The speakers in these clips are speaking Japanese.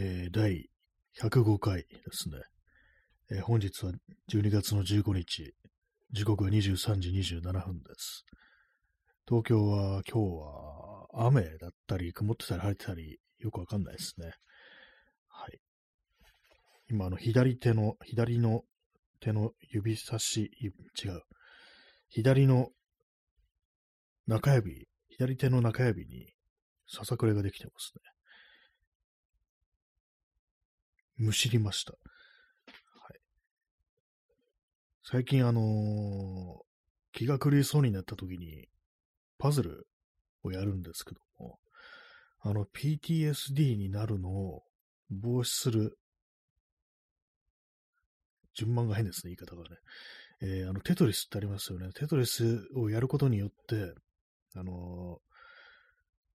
えー、第105回ですね。えー、本日は12月の15日、時刻は23時27分です。東京は今日は雨だったり、曇ってたり晴れてたり、よくわかんないですね。はい。今、あの、左手の、左の手の指差し、違う。左の中指、左手の中指にささくれができてますね。むしりました。はい。最近あのー、気が狂いそうになった時に、パズルをやるんですけども、あの PTSD になるのを防止する、順番が変ですね、言い方がね。えー、あの、テトリスってありますよね。テトリスをやることによって、あの、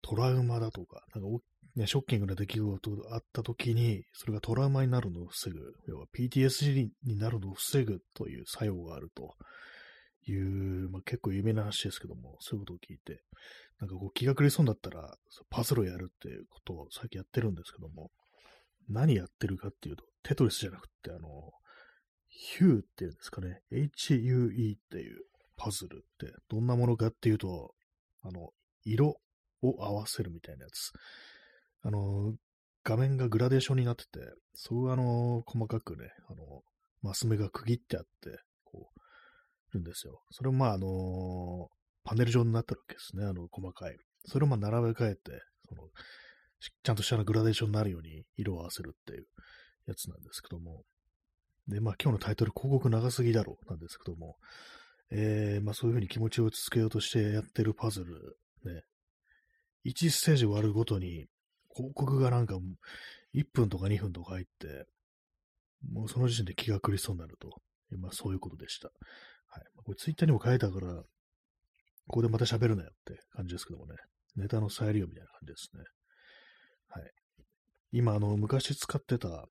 トラウマだとか、なんかね、ショッキングな出来事があった時に、それがトラウマになるのを防ぐ、要は PTSD になるのを防ぐという作用があると。いう、まあ、結構有名な話ですけども、そういうことを聞いて、なんかこう気が狂いそうになったら、パズルをやるっていうことを最近やってるんですけども、何やってるかっていうと、テトリスじゃなくて、あの、ヒューっていうんですかね、HUE っていうパズルってどんなものかっていうと、あの、色。を合わせるみたいなやつ。あの、画面がグラデーションになってて、そうあの、細かくね、あの、マス目が区切ってあって、こう、るんですよ。それもまあ、あの、パネル状になってるわけですね、あの、細かい。それをまあ、並べ替えて、その、ちゃんとしたグラデーションになるように色を合わせるっていうやつなんですけども。で、まあ、今日のタイトル、広告長すぎだろうなんですけども、えー、まあ、そういうふうに気持ちを落ち着けようとしてやってるパズル、ね、1ステージ終わるごとに、広告がなんか1分とか2分とか入って、もうその時点で気が狂いそうになると。まあそういうことでした。はい。これツイッターにも書いたから、ここでまた喋るなよって感じですけどもね。ネタの再利用みたいな感じですね。はい。今、あの、昔使ってた、あ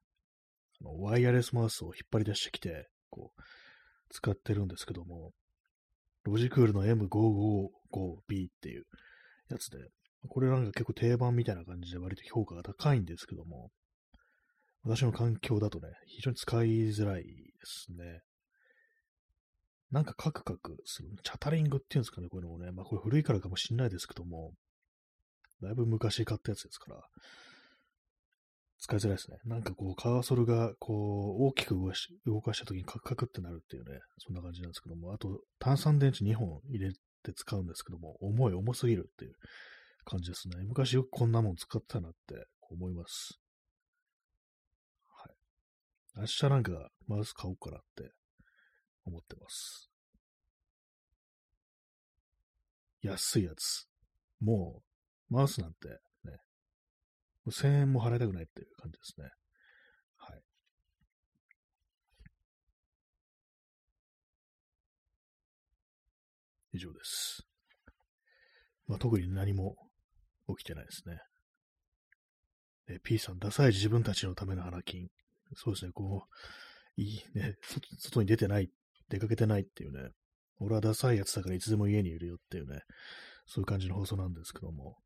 のワイヤレスマウスを引っ張り出してきて、こう、使ってるんですけども、ロジクールの M555B っていうやつで、これなんか結構定番みたいな感じで割と評価が高いんですけども、私の環境だとね、非常に使いづらいですね。なんかカクカクする。チャタリングっていうんですかね、こういうのもね。まあこれ古いからかもしれないですけども、だいぶ昔買ったやつですから、使いづらいですね。なんかこう、カーソルがこう、大きく動かし動かした時にカクカクってなるっていうね、そんな感じなんですけども、あと、炭酸電池2本入れて使うんですけども、重い、重すぎるっていう感じですね。昔よくこんなもん使ったなって思います。はい。明日なんかマウス買おうかなって思ってます。安いやつ。もう、マウスなんてね、1000円も払いたくないっていう感じですね。はい。以上です。まあ、特に何も起きてないですね。え P さん、ダサい自分たちのための花金。そうですね、こう、いいね、外に出てない、出かけてないっていうね、俺はダサいやつだからいつでも家にいるよっていうね、そういう感じの放送なんですけども、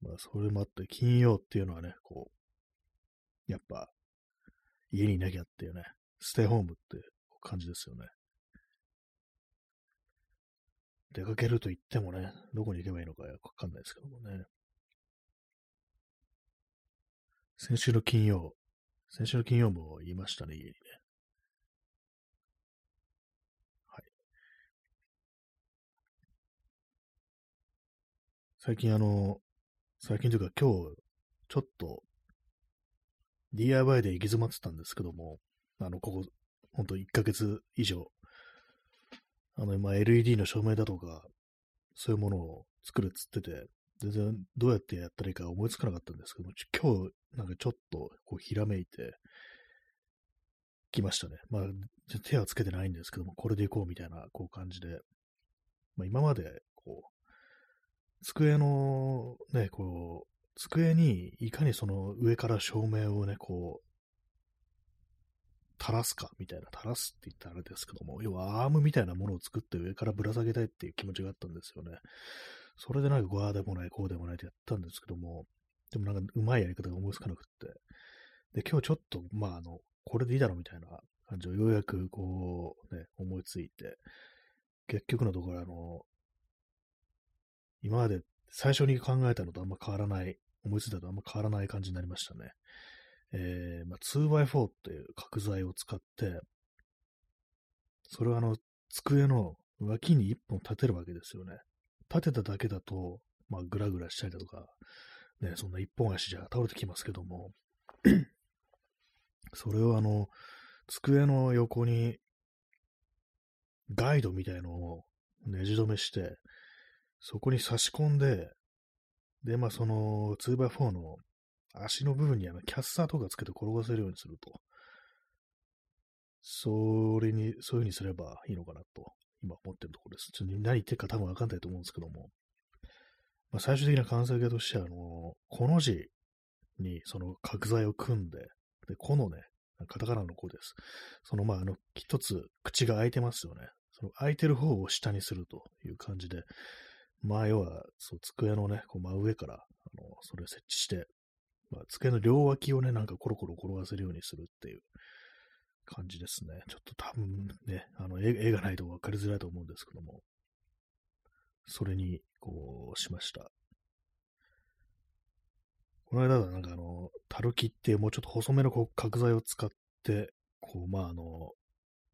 まあ、それもあって、金曜っていうのはね、こう、やっぱ、家にいなきゃっていうね、ステイホームって感じですよね。出かけると言ってもね、どこに行けばいいのかよくわかんないですけどもね。先週の金曜、先週の金曜も言いましたね、家にね。はい。最近あの、最近というか今日、ちょっと DIY で行き詰まってたんですけども、あの、ここ、ほんと1ヶ月以上、あの、今 LED の照明だとか、そういうものを作るっつってて、全然どうやってやったらいいか思いつかなかったんですけども、今日なんかちょっとこうひらめいてきましたね。まあ、手はつけてないんですけども、これでいこうみたいなこう感じで、まあ、今までこう、机のね、こう、机にいかにその上から照明をね、こう、垂らすかみたいな、垂らすって言ったらあれですけども、要はアームみたいなものを作って上からぶら下げたいっていう気持ちがあったんですよね。それでなんかこうああでもない、こうでもないってやったんですけども、でもなんかうまいやり方が思いつかなくって、で、今日ちょっと、まあ、あの、これでいいだろうみたいな感じをようやくこう、ね、思いついて、結局のところ、あの、今まで最初に考えたのとあんま変わらない、思いついたのとあんま変わらない感じになりましたね。えー、まあ、2x4 っていう角材を使って、それはあの、机の脇に一本立てるわけですよね。立てただけだと、まあ、ぐらぐらしたりだとか、ね、そんな一本足じゃ倒れてきますけども、それをあの、机の横にガイドみたいのをねじ止めして、そこに差し込んで、で、まあその 2x4 の足の部分にあのキャッサーとかつけて転がせるようにすると。それに、そういう風にすればいいのかなと、今思ってるところです。ちょっと何言ってるか多分わかんないと思うんですけども。まあ、最終的な完成形としては、あの、この字にその角材を組んで、で、このね、カタカナの子です。その、まあ、あの、一つ口が開いてますよね。その開いてる方を下にするという感じで、まあ、要は、そう、机のね、こう真上から、あの、それを設置して、まあ、机の両脇をね、なんかコロコロ転がせるようにするっていう感じですね。ちょっと多分ね、あの、絵がないと分かりづらいと思うんですけども、それに、こう、しました。この間はなんかあの、タルキっていうもうちょっと細めのこう角材を使って、こう、まああの、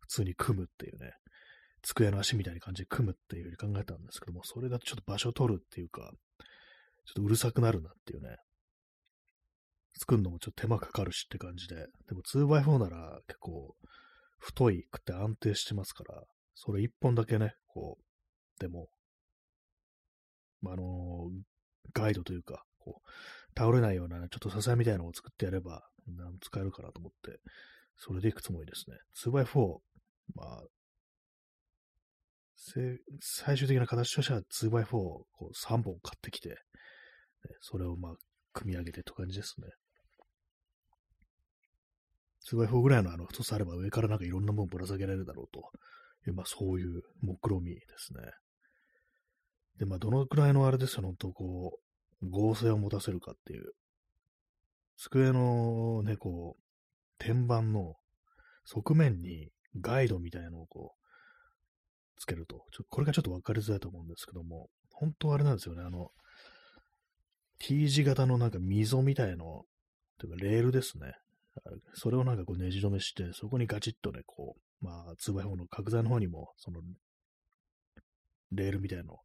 普通に組むっていうね、机の足みたいな感じで組むっていうふうに考えたんですけども、それだとちょっと場所取るっていうか、ちょっとうるさくなるなっていうね、作るのもちょっと手間かかるしって感じで、でも 2x4 なら結構太いくて安定してますから、それ一本だけね、こう、でも、まあ、あのー、ガイドというか、こう、倒れないような、ちょっと支えみたいなのを作ってやれば、使えるかなと思って、それでいくつもりですね。2x4、まあ、最終的な形としては 2x4 を3本買ってきて、それをまあ、組み上げてと感じですね。2x4 ぐらいのあの太さあれば上からなんかいろんなものぶら下げられるだろうという、まあそういう目論みですね。で、まあどのくらいのあれですよ、本当こう、合成を持たせるかっていう。机のね、こう、天板の側面にガイドみたいなのをこう、つけると。ちょこれがちょっとわかりづらいと思うんですけども、本当あれなんですよね、あの、T 字型のなんか溝みたいの、というかレールですね。それをなんかこうねじ止めして、そこにガチッとね、こう、まあ、2x4 の角材の方にも、その、レールみたいのを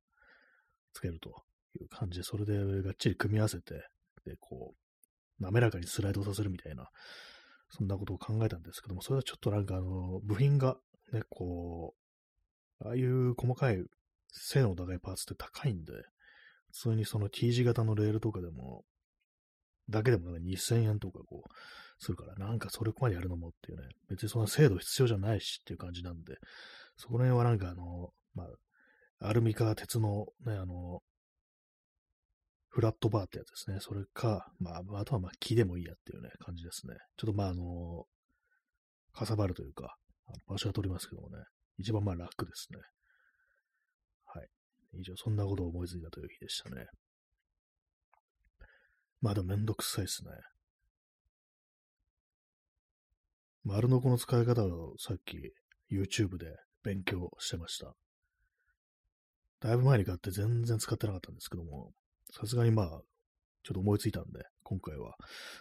つけるという感じで、それでがっちり組み合わせて、で、こう、滑らかにスライドさせるみたいな、そんなことを考えたんですけども、それはちょっとなんかあの、部品がね、こう、ああいう細かい性能高いパーツって高いんで、普通にその T 字型のレールとかでも、だけでもなんか2000円とかこう、するから、なんかそれこまでやるのもっていうね、別にそんな精度必要じゃないしっていう感じなんで、そこら辺はなんかあの、まあ、アルミか鉄のね、あの、フラットバーってやつですね。それか、まあ、あとはまあ木でもいいやっていうね、感じですね。ちょっとまああの、かさばるというか、場所は取りますけどもね、一番まあ楽ですね。以上、そんなことを思いついたという日でしたね。まあでもめんどくさいですね。丸のこの使い方をさっき YouTube で勉強してました。だいぶ前に買って全然使ってなかったんですけども、さすがにまあ、ちょっと思いついたんで、今回は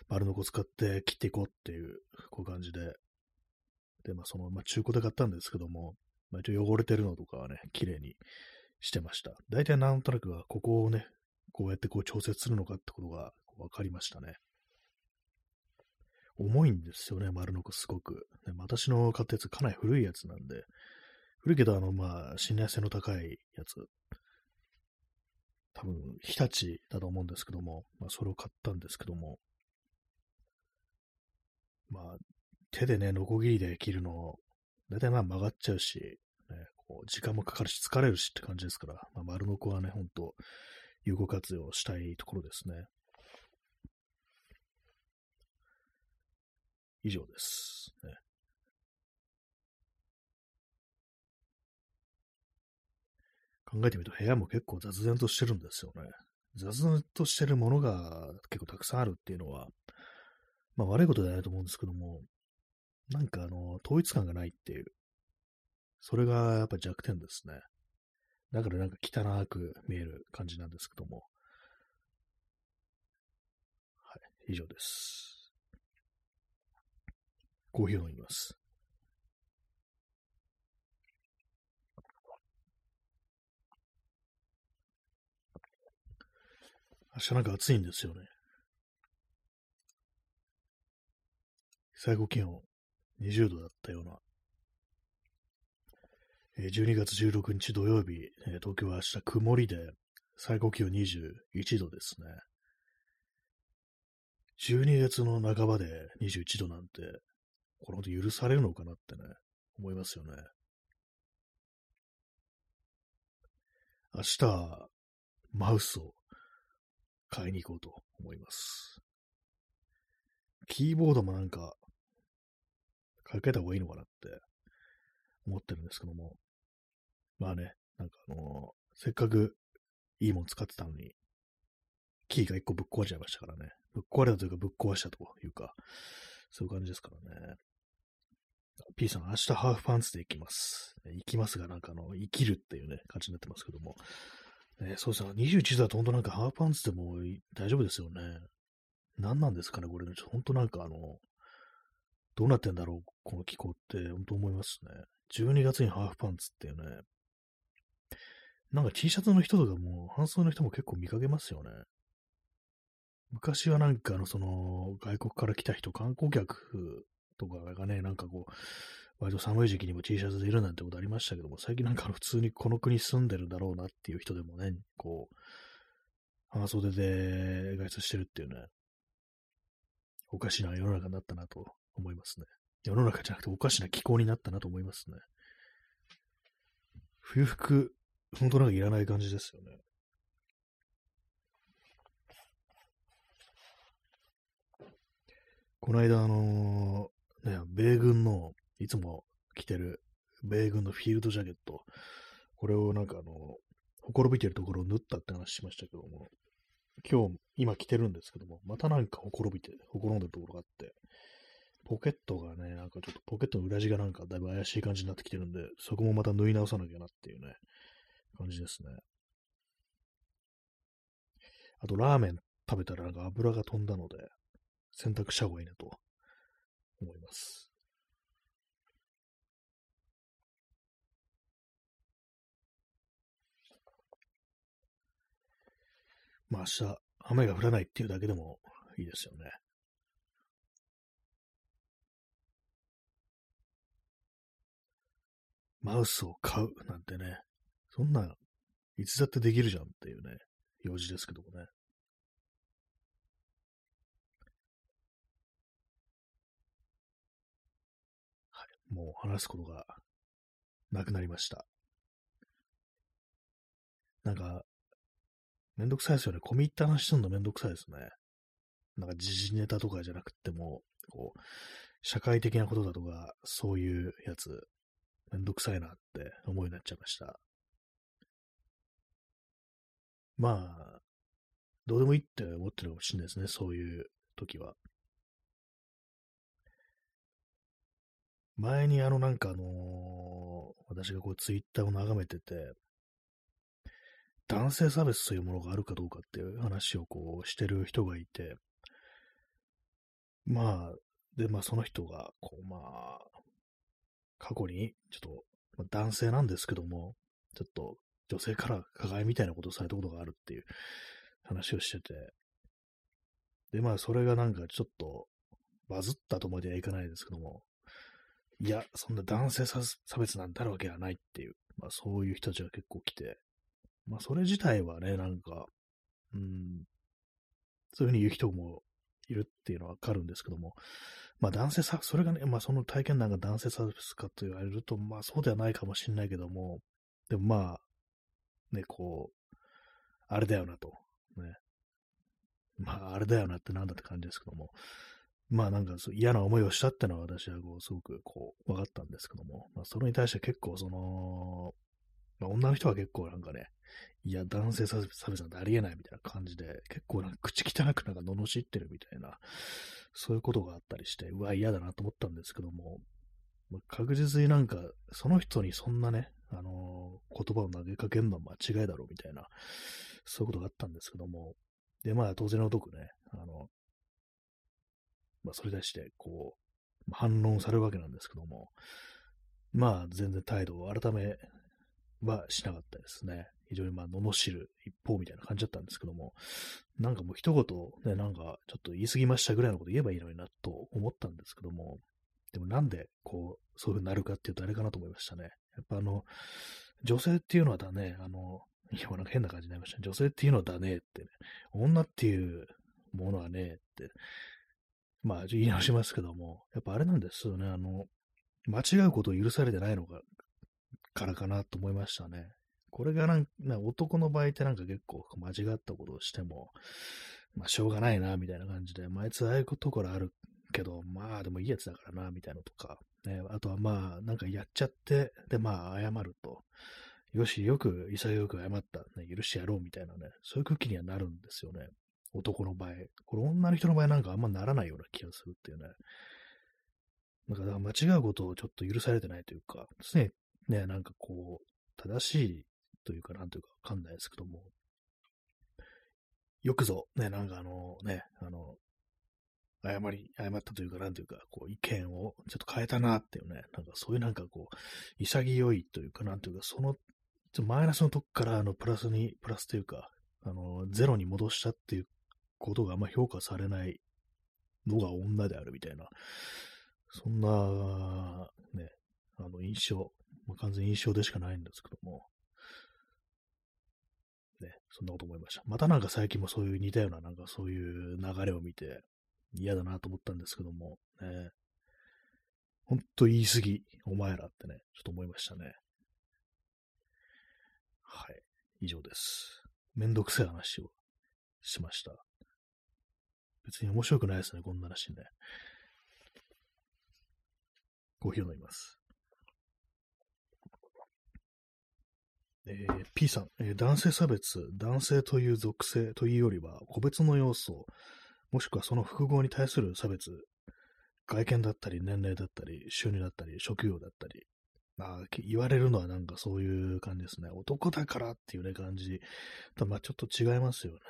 丸のこ使って切っていこうっていう、こういう感じで。で、まあその、まあ中古で買ったんですけども、まあ一応汚れてるのとかはね、綺麗にしてました。大体なんとなくはここをね、こうやってこう調節するのかってことが分かりましたね。重いんですよね、丸のこすごく。ね、私の買ったやつかなり古いやつなんで、古いけど、あの、まあ、信頼性の高いやつ。多分、日立だと思うんですけども、まあ、それを買ったんですけども、まあ、手でね、ノコギリで切るの、だいたいまあ曲がっちゃうし、う時間もかかるし疲れるしって感じですから、まあ、丸のこはね、ほんと、有効活用したいところですね。以上です。ね、考えてみると部屋も結構雑然としてるんですよね。雑然としてるものが結構たくさんあるっていうのは、まあ悪いことではないと思うんですけども、なんかあの、統一感がないっていう、それがやっぱ弱点ですね。だからなんか汚く見える感じなんですけども。はい、以上です。コーヒーを飲みます。明日なんか暑いんですよね。最高気温20度だったような。12月16日土曜日、東京は明日曇りで、最高気温21度ですね。12月の半ばで21度なんて、このこと許されるのかなってね、思いますよね。明日、マウスを買いに行こうと思います。キーボードもなんか、かけた方がいいのかなって思ってるんですけども。まあね、なんかあの、せっかくいいもん使ってたのに、キーが一個ぶっ壊れちゃいましたからね。ぶっ壊れたというかぶっ壊したというか、そういう感じですからね。P さん、明日ハーフパンツで行きます。行きますが、なんかあの、生きるっていうね、感じになってますけども。ね、そうですね、21だと本当なんかハーフパンツでも大丈夫ですよね。何なんですかね、これね。本当なんかあの、どうなってんだろう、この気候って、本当思いますね。12月にハーフパンツっていうね。なんか T シャツの人とかも、半袖の人も結構見かけますよね。昔はなんかあの、その、外国から来た人、観光客とかがね、なんかこう、割と寒い時期にも T シャツでいるなんてことありましたけども、最近なんか普通にこの国住んでるだろうなっていう人でもね、こう、半袖で外出してるっていうね、おかしな世の中になったなと思いますね。世の中じゃなくておかしな気候になったなと思いますね。冬服、本当なんかいらない感じですよね。この間、あのー、ね、米軍の、いつも着てる、米軍のフィールドジャケット、これをなんかあの、ほころびてるところを縫ったって話しましたけども、今日、今着てるんですけども、またなんかほころびて、ほころんでるところがあって、ポケットがね、なんかちょっとポケットの裏地がなんかだいぶ怪しい感じになってきてるんで、そこもまた縫い直さなきゃなっていうね、感じですね。あと、ラーメン食べたらなんか油が飛んだので、洗濯した方がいいなと思います。まあ明日、雨が降らないっていうだけでもいいですよね。マウスを買うなんてね、そんな、いつだってできるじゃんっていうね、用事ですけどもね。はい、もう話すことがなくなりました。なんか、めんどくさいですよね。込み入った話するのめんどくさいですね。なんか時事ネタとかじゃなくても、こう、社会的なことだとか、そういうやつ、めんどくさいなって思いになっちゃいました。まあ、どうでもいいって思ってるかもしれないですね、そういう時は。前にあのなんかあの、私がこうツイッターを眺めてて、男性差別というものがあるかどうかっていう話をこうしてる人がいて、まあ、で、まあその人が、こうまあ、過去に、ちょっと、まあ、男性なんですけども、ちょっと女性から加害みたいなことをされたことがあるっていう話をしてて、で、まあそれがなんかちょっとバズったとまではいかないですけども、いや、そんな男性差別なんてあるわけはないっていう、まあそういう人たちが結構来て、まあそれ自体はね、なんか、うん、そういうふうに言う人もいるっていうのはわかるんですけども、まあ男性差、それがね、まあその体験談が男性差別かと言われると、まあそうではないかもしれないけども、でもまあ、ね、こう、あれだよなと、ね。まああれだよなってなんだって感じですけども、まあなんか嫌な思いをしたってのは私はこうすごくこう分かったんですけども、まあそれに対して結構その、まあ、女の人は結構なんかね、いや、男性差別なんてありえないみたいな感じで、結構なんか口汚くなんか罵ってるみたいな、そういうことがあったりして、うわ、嫌だなと思ったんですけども、ま、確実になんか、その人にそんなね、あのー、言葉を投げかけるのは間違いだろうみたいな、そういうことがあったんですけども、で、まあ当然のごとくね、あの、まあそれに対して、こう、反論されるわけなんですけども、まあ全然態度を改めはしなかったですね。非常にまあ、罵る一方みたいな感じだったんですけども、なんかもう一言ね、なんかちょっと言い過ぎましたぐらいのこと言えばいいのになと思ったんですけども、でもなんでこう、そういう風になるかっていうとあれかなと思いましたね。やっぱあの、女性っていうのはだね、あの、いや、なんか変な感じになりました、女性っていうのはだねってね、女っていうものはねって、まあ言い直しますけども、やっぱあれなんですよね、あの、間違うことを許されてないのか、からかなと思いましたね。これがなんか、男の場合ってなんか結構間違ったことをしても、まあしょうがないな、みたいな感じで、まあ、あいつああいうところあるけど、まあでもいいやつだからな、みたいなとか、ね、あとはまあ、なんかやっちゃって、で、まあ謝ると、よし、よく、潔く謝った、ね、許してやろうみたいなね、そういう空気にはなるんですよね。男の場合。これ女の人の場合なんかあんまならないような気がするっていうね。なんか、だから間違うことをちょっと許されてないというか、常にね、なんかこう、正しいというか、なんというかわかんないですけども、よくぞ、ね、なんかあのね、あの、誤り、誤ったというか、なんというか、こう、意見をちょっと変えたなっていうね、なんかそういうなんかこう、潔いというか、なんというか、その、マイナスのとこから、あの、プラスに、プラスというか、あの、ゼロに戻したっていうことがあんま評価されないのが女であるみたいな、そんな、ね、あの、印象、まあ、完全印象でしかないんですけども、ね、そんなこと思いました。またなんか最近もそういう似たような、なんかそういう流れを見て嫌だなと思ったんですけども、ね、ほんと言い過ぎ、お前らってね、ちょっと思いましたね。はい、以上です。めんどくせえ話をしました。別に面白くないですね、こんな話ね。コーヒーを飲みます。えー、P さん、えー、男性差別、男性という属性というよりは、個別の要素、もしくはその複合に対する差別、外見だったり、年齢だったり、収入だったり、職業だったり、まあ、言われるのはなんかそういう感じですね。男だからっていうね、感じ。まあ、ちょっと違いますよね。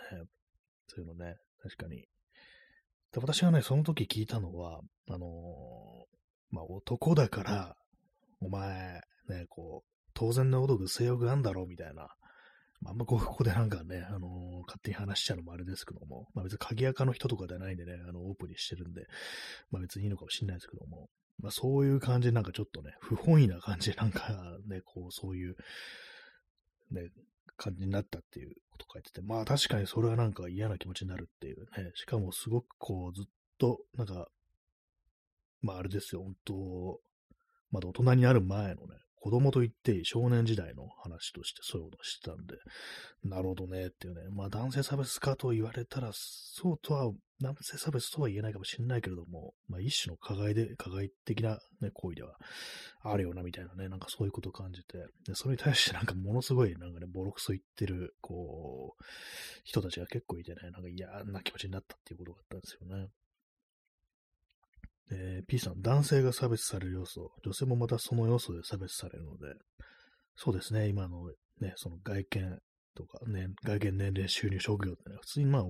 そういうのね、確かに。で私がね、その時聞いたのは、あのー、まあ、男だから、お前、ね、こう、当然のごとく性欲あんだろうみたいな。まあ、んま ここでなんかね、あのー、勝手に話しちゃうのもあれですけども、まあ別に鍵垢の人とかではないんでね、あの、オープンにしてるんで、まあ別にいいのかもしれないですけども、まあそういう感じでなんかちょっとね、不本意な感じでなんかね、こう、そういう、ね、感じになったっていうこと書いてて、まあ確かにそれはなんか嫌な気持ちになるっていうね、しかもすごくこう、ずっと、なんか、まああれですよ、本当まだ大人になる前のね、子供と言って少年時代の話としてそういうことをしてたんで、なるほどねっていうね、まあ男性差別かと言われたら、そうとは、男性差別とは言えないかもしれないけれども、まあ一種の加害で、加害的な、ね、行為ではあるよなみたいなね、なんかそういうことを感じて、でそれに対してなんかものすごいなんかね、ボロクソ言ってる、こう、人たちが結構いてね、なんか嫌な気持ちになったっていうことがあったんですよね。えー、P さん、男性が差別される要素、女性もまたその要素で差別されるので、そうですね、今のね、その外見とかね、外見、年齢、収入、職業ってね、普通にまあ、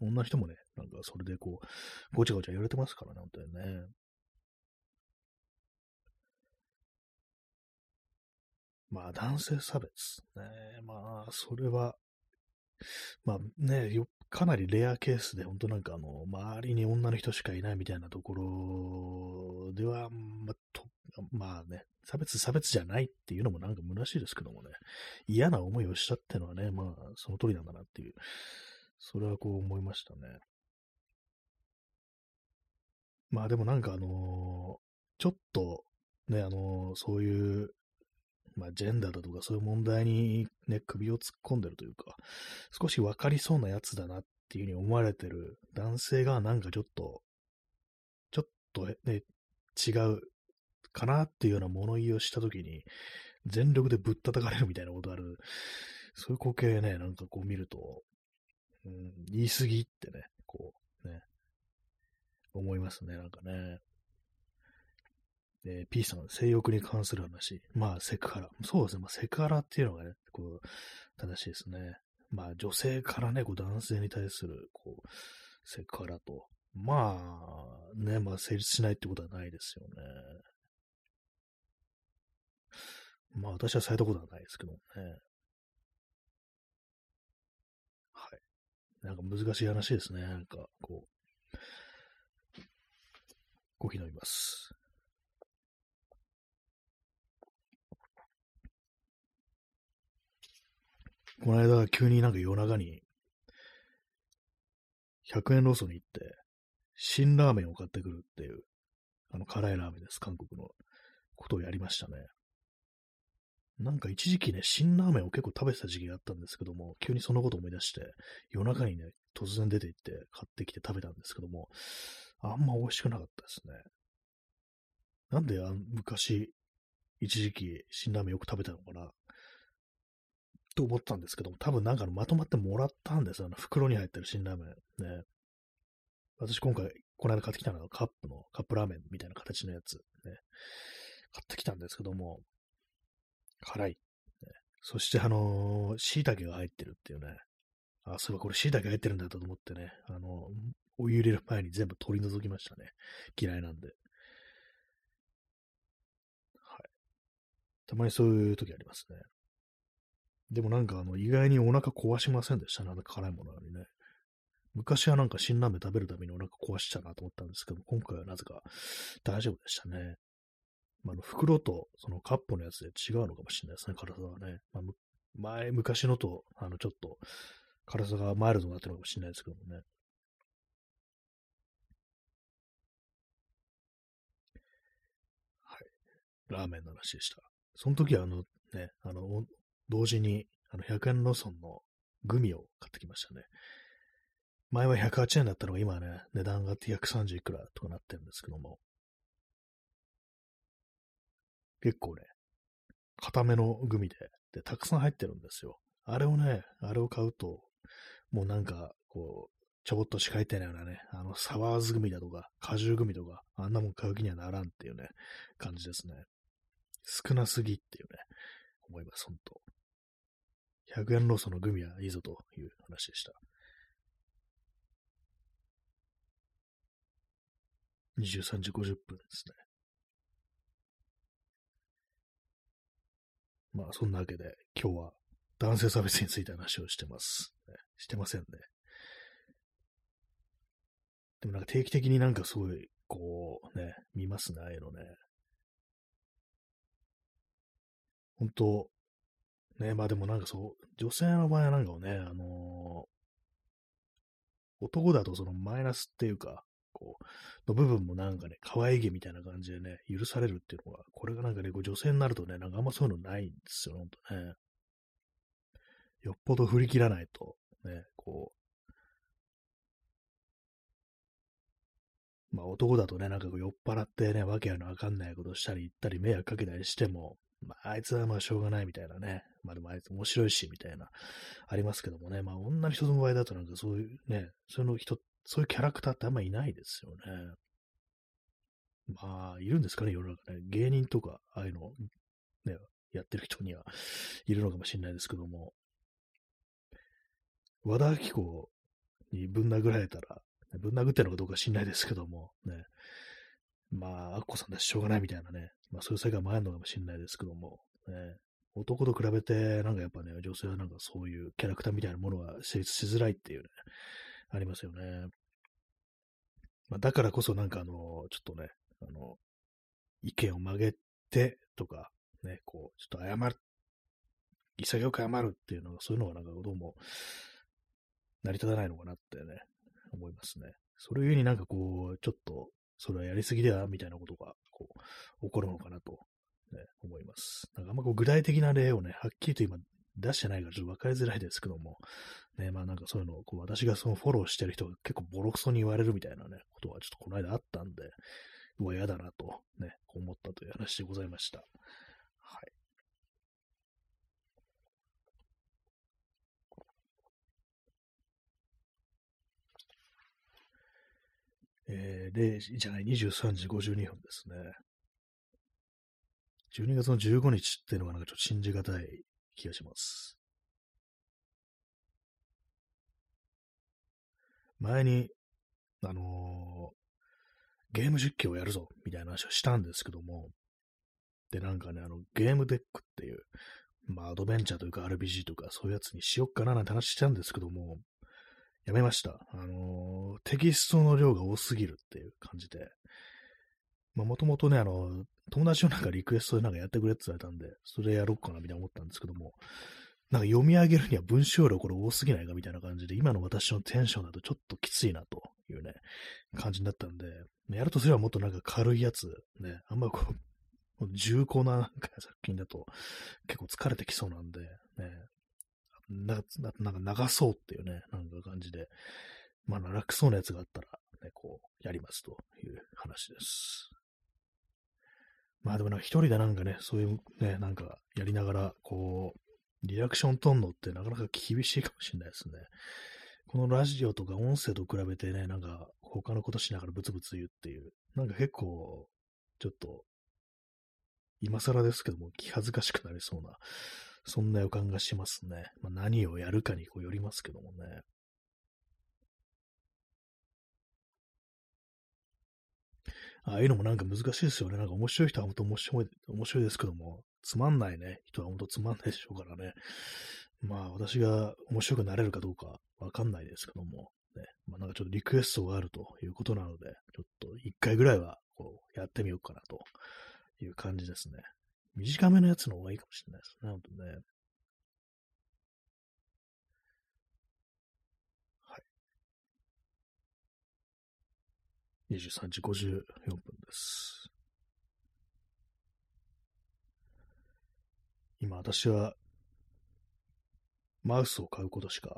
女の人もね、なんかそれでこう、ごちゃごちゃ言われてますからね、本当にね。まあ、男性差別。ね、まあ、それは、まあね、よっかなりレアケースで、本当なんかあの、周りに女の人しかいないみたいなところでは、ま、とまあね、差別差別じゃないっていうのもなんか虚しいですけどもね、嫌な思いをしたっていうのはね、まあ、その通りなんだなっていう、それはこう思いましたね。まあでもなんかあのー、ちょっと、ね、あのー、そういうまあ、ジェンダーだとかそういう問題にね、首を突っ込んでるというか、少し分かりそうなやつだなっていうふうに思われてる男性がなんかちょっと、ちょっとね、違うかなっていうような物言いをしたときに、全力でぶったたかれるみたいなことある、そういう光景ね、なんかこう見ると、うん、言い過ぎってね、こう、ね、思いますね、なんかね。えー、P さん、性欲に関する話。まあ、セクハラ。そうですね。まあ、セクハラっていうのがね、こう、正しいですね。まあ、女性からね、こう、男性に対する、こう、セクハラと。まあ、ね、まあ、成立しないってことはないですよね。まあ、私はされたことはないですけどね。はい。なんか難しい話ですね。なんか、こう、コーヒー飲みます。この間、急になんか夜中に、100円ローソンに行って、辛ラーメンを買ってくるっていう、あの、辛いラーメンです。韓国のことをやりましたね。なんか一時期ね、辛ラーメンを結構食べてた時期があったんですけども、急にそのこと思い出して、夜中にね、突然出て行って買ってきて食べたんですけども、あんま美味しくなかったですね。なんであ昔、一時期辛ラーメンよく食べたのかな？と思ったんですけども、多分なんかのまとまってもらったんですよ。あの袋に入ってる辛ラーメン。ね。私今回、この間買ってきたのはカップの、カップラーメンみたいな形のやつ。ね。買ってきたんですけども、辛い。ね、そしてあのー、椎茸が入ってるっていうね。あ、そういえばこれ椎茸入ってるんだと思ってね。あのお湯入れる前に全部取り除きましたね。嫌いなんで。はい。たまにそういう時ありますね。でもなんかあの、意外にお腹壊しませんでした？ね。あの辛いものにね。昔はなんか辛ラーメン食べるためにお腹壊しちゃうなと思ったんですけど、今回はなぜか大丈夫でしたね。まあ、の袋とそのカップのやつで違うのかもしれないですね、辛さはね。まあ、前、昔のと、あの、ちょっと辛さがマイルドになってるのかもしれないですけどもね。はい。ラーメンの話でした。その時はあの、ね、あの、同時に、あの、100円ローソンのグミを買ってきましたね。前は108円だったのが今はね、値段が130いくらとかなってるんですけども。結構ね、固めのグミで、で、たくさん入ってるんですよ。あれをね、あれを買うと、もうなんか、こう、ちょこっとしか入ってないようなね、あの、サワーズグミだとか、果汁グミとか、あんなもん買う気にはならんっていうね、感じですね。少なすぎっていうね、思います、ほんと。100円ローソンのグミはいいぞという話でした。23時50分ですね。まあ、そんなわけで、今日は男性差別について話をしてます。してませんね。でもなんか定期的になんかすごい、こうね、見ますね、ああいうのね。本当ね、まあでもなんかそう、女性の場合はなんかね、あのー、男だとそのマイナスっていうか、こう、の部分もなんかね、可愛げみたいな感じでね、許されるっていうのが、これがなんかね、こう女性になるとね、なんかあんまそういうのないんですよ、ほんとね。よっぽど振り切らないと、ね、こう、まあ男だとね、なんかこう酔っ払ってね、わけのわかんないことしたり言ったり迷惑かけたりしても、まあ、あいつはまあしょうがないみたいなね。まあでもあいつ面白いし、みたいな、ありますけどもね。まあ女の人の場合だとなんかそういうね、その人、そういうキャラクターってあんまいないですよね。まあ、いるんですかね、世の中ね。芸人とか、ああいうの、ね、やってる人には いるのかもしれないですけども。和田アキ子にぶん殴られたら、ぶん殴ってるのかどうか知んないですけども、ね。まあ、アッコさんだししょうがないみたいなね、まあそういう世界もあるのかもしれないですけども、ね、男と比べて、なんかやっぱね、女性はなんかそういうキャラクターみたいなものが成立しづらいっていうね、ありますよね。まあだからこそなんかあの、ちょっとね、あの、意見を曲げてとか、ね、こう、ちょっと謝る、潔く謝るっていうのが、そういうのがなんかどうも、成り立たないのかなってね、思いますね。それゆえになんかこう、ちょっと、それはやりすぎではみたいなことが、こう、起こるのかなと、ね、思います。なんかあんまこう具体的な例をね、はっきりと今出してないからちょっと分かりづらいですけども、ね、まあなんかそういうのをこう私がそのフォローしてる人が結構ボロクソに言われるみたいなね、ことはちょっとこの間あったんで、うわ、嫌だなとね、思ったという話でございました。はい。えー、0時じゃない、23時52分ですね。12月の15日っていうのがなんかちょっと信じがたい気がします。前に、あのー、ゲーム実況をやるぞ、みたいな話をしたんですけども、で、なんかね、あの、ゲームデックっていう、まあ、アドベンチャーというか RPG とかそういうやつにしよっかななんて話したんですけども、やめました。あのー、テキストの量が多すぎるっていう感じで。まあ、もともとね、あの、友達のなんかリクエストでなんかやってくれって言われたんで、それやろうかなみたいな思ったんですけども、なんか読み上げるには文章量これ多すぎないかみたいな感じで、今の私のテンションだとちょっときついなというね、感じになったんで、やるとすればもっとなんか軽いやつ、ね、あんまこう、重厚なな作品だと結構疲れてきそうなんで、ね、ななんか流そうっていうね、なんか感じで、まあ楽そうなやつがあったら、ね、こう、やりますという話です。まあでもなんか一人でなんかね、そういうね、なんかやりながら、こう、リアクション取んのってなかなか厳しいかもしれないですね。このラジオとか音声と比べてね、なんか他のことしながらブツブツ言うっていう、なんか結構、ちょっと、今更ですけども、気恥ずかしくなりそうな、そんな予感がしますね。まあ、何をやるかにこうよりますけどもね。ああいうのもなんか難しいですよね。なんか面白い人は本当面白い、面白いですけども、つまんないね、人は本当つまんないでしょうからね。まあ私が面白くなれるかどうかわかんないですけども、ね。まあなんかちょっとリクエストがあるということなので、ちょっと一回ぐらいはこうやってみようかなという感じですね。短めのやつの方がいいかもしれないですね、本当ね。23時54分です。今私はマウスを買うことしか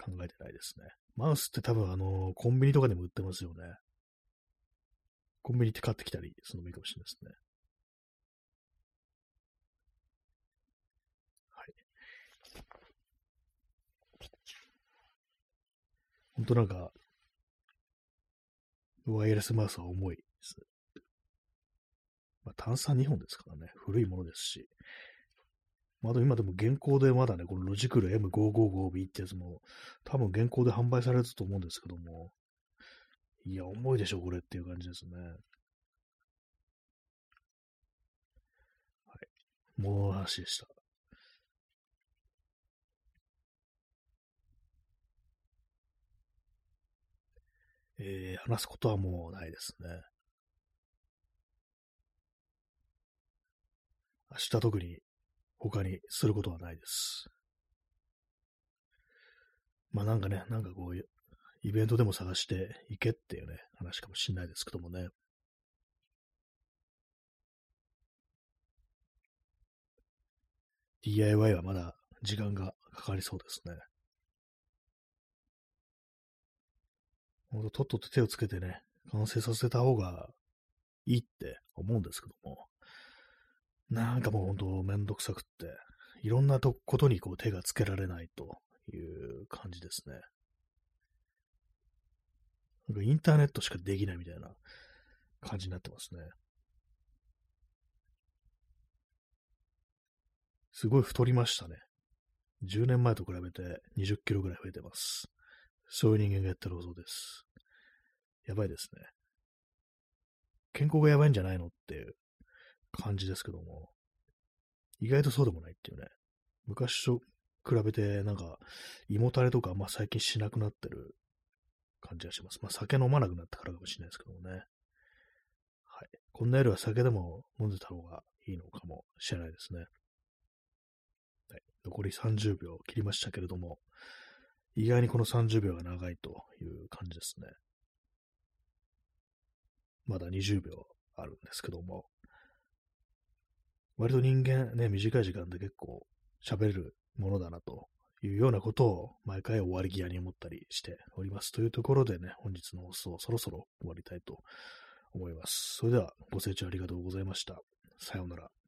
考えてないですね。マウスって多分あの、コンビニとかでも売ってますよね。コンビニって買ってきたりするのもいいかもしれないですね。はい。本当なんか、ワイヤレスマウスは重いです。まあ、単3 2本ですからね、古いものですし。まだ今でも現行でまだね、このロジクル M555B ってやつも、多分現行で販売されると思うんですけども、いや、重いでしょ、これっていう感じですね。はい。もう話でした。えー、話すことはもうないですね。明日特に他にすることはないです。まあなんかね、なんかこう、イベントでも探していけっていうね、話かもしんないですけどもね。DIY はまだ時間がかかりそうですね。ほんと、とっとと手をつけてね、完成させた方がいいって思うんですけども、なんかもうほんとめんどくさくって、いろんなとことにこう手がつけられないという感じですね。なんかインターネットしかできないみたいな感じになってますね。すごい太りましたね。10年前と比べて20キロぐらい増えてます。そういう人間がやってる放送です。やばいですね。健康がやばいんじゃないのっていう感じですけども、意外とそうでもないっていうね。昔と比べて、なんか、胃もたれとかまあ最近しなくなってる感じがします。まあ、酒飲まなくなったからかもしれないですけどもね。はい。こんな夜は酒でも飲んでた方がいいのかもしれないですね。はい。残り30秒切りましたけれども、意外にこの30秒が長いという感じですね。まだ20秒あるんですけども、割と人間ね、短い時間で結構喋れるものだなというようなことを毎回終わり際に思ったりしております。というところでね、本日の放送そろそろ終わりたいと思います。それではご清聴ありがとうございました。さようなら。